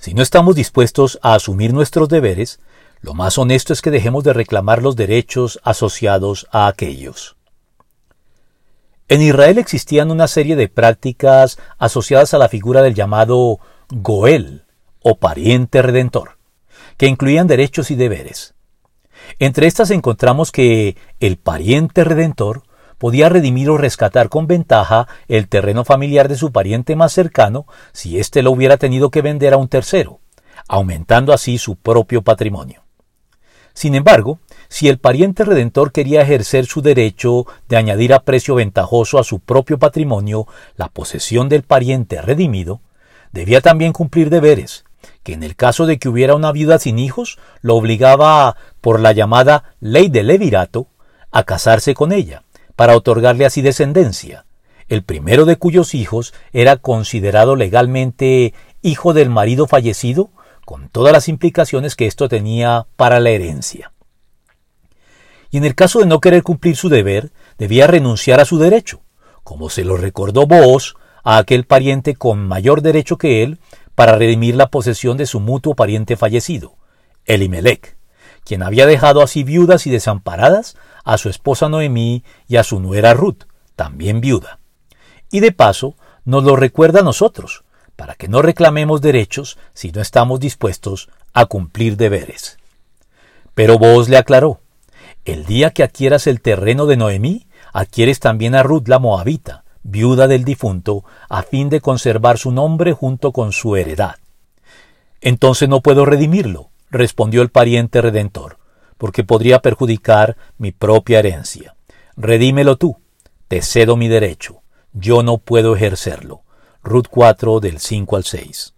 Si no estamos dispuestos a asumir nuestros deberes, lo más honesto es que dejemos de reclamar los derechos asociados a aquellos. En Israel existían una serie de prácticas asociadas a la figura del llamado Goel, o pariente redentor, que incluían derechos y deberes. Entre estas encontramos que el pariente redentor podía redimir o rescatar con ventaja el terreno familiar de su pariente más cercano si éste lo hubiera tenido que vender a un tercero, aumentando así su propio patrimonio. Sin embargo, si el pariente redentor quería ejercer su derecho de añadir a precio ventajoso a su propio patrimonio la posesión del pariente redimido, debía también cumplir deberes, que en el caso de que hubiera una viuda sin hijos, lo obligaba, por la llamada ley del levirato, a casarse con ella, para otorgarle así descendencia, el primero de cuyos hijos era considerado legalmente hijo del marido fallecido, con todas las implicaciones que esto tenía para la herencia. Y en el caso de no querer cumplir su deber, debía renunciar a su derecho, como se lo recordó Booz a aquel pariente con mayor derecho que él para redimir la posesión de su mutuo pariente fallecido, Elimelech, quien había dejado así viudas y desamparadas a su esposa Noemí y a su nuera Ruth, también viuda. Y de paso nos lo recuerda a nosotros, para que no reclamemos derechos si no estamos dispuestos a cumplir deberes. Pero Booz le aclaró, el día que adquieras el terreno de Noemí, adquieres también a Ruth la Moabita, viuda del difunto, a fin de conservar su nombre junto con su heredad. Entonces no puedo redimirlo, respondió el pariente redentor, porque podría perjudicar mi propia herencia. Redímelo tú, te cedo mi derecho, yo no puedo ejercerlo. Ruth 4 del 5 al 6.